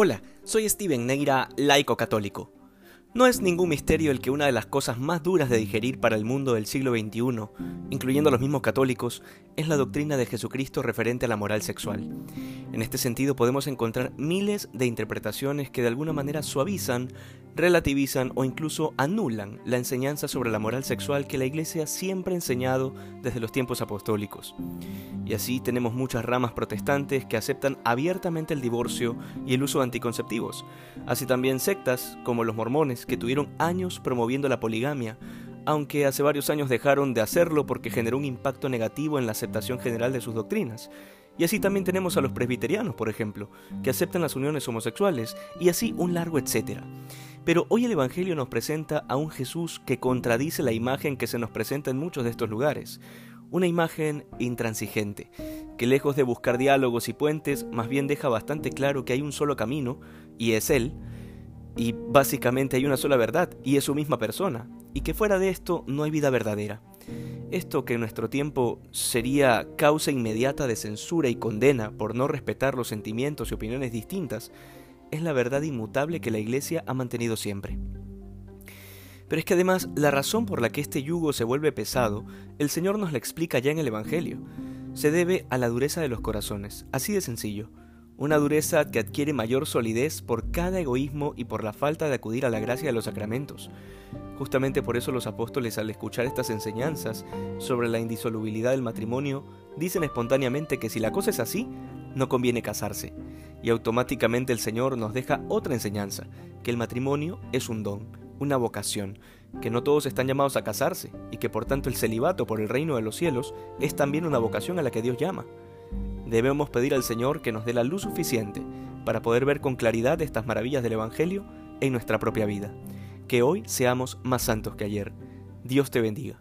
Hola, soy Steven Neira, laico católico. No es ningún misterio el que una de las cosas más duras de digerir para el mundo del siglo XXI, incluyendo a los mismos católicos, es la doctrina de Jesucristo referente a la moral sexual. En este sentido podemos encontrar miles de interpretaciones que de alguna manera suavizan, relativizan o incluso anulan la enseñanza sobre la moral sexual que la Iglesia siempre ha enseñado desde los tiempos apostólicos. Y así tenemos muchas ramas protestantes que aceptan abiertamente el divorcio y el uso de anticonceptivos, así también sectas como los mormones que tuvieron años promoviendo la poligamia, aunque hace varios años dejaron de hacerlo porque generó un impacto negativo en la aceptación general de sus doctrinas. Y así también tenemos a los presbiterianos, por ejemplo, que aceptan las uniones homosexuales, y así un largo etcétera. Pero hoy el Evangelio nos presenta a un Jesús que contradice la imagen que se nos presenta en muchos de estos lugares. Una imagen intransigente, que lejos de buscar diálogos y puentes, más bien deja bastante claro que hay un solo camino, y es Él, y básicamente hay una sola verdad, y es su misma persona, y que fuera de esto no hay vida verdadera. Esto que en nuestro tiempo sería causa inmediata de censura y condena por no respetar los sentimientos y opiniones distintas, es la verdad inmutable que la Iglesia ha mantenido siempre. Pero es que además la razón por la que este yugo se vuelve pesado, el Señor nos la explica ya en el Evangelio. Se debe a la dureza de los corazones, así de sencillo. Una dureza que adquiere mayor solidez por cada egoísmo y por la falta de acudir a la gracia de los sacramentos. Justamente por eso los apóstoles al escuchar estas enseñanzas sobre la indisolubilidad del matrimonio dicen espontáneamente que si la cosa es así, no conviene casarse. Y automáticamente el Señor nos deja otra enseñanza, que el matrimonio es un don, una vocación, que no todos están llamados a casarse, y que por tanto el celibato por el reino de los cielos es también una vocación a la que Dios llama. Debemos pedir al Señor que nos dé la luz suficiente para poder ver con claridad estas maravillas del Evangelio en nuestra propia vida. Que hoy seamos más santos que ayer. Dios te bendiga.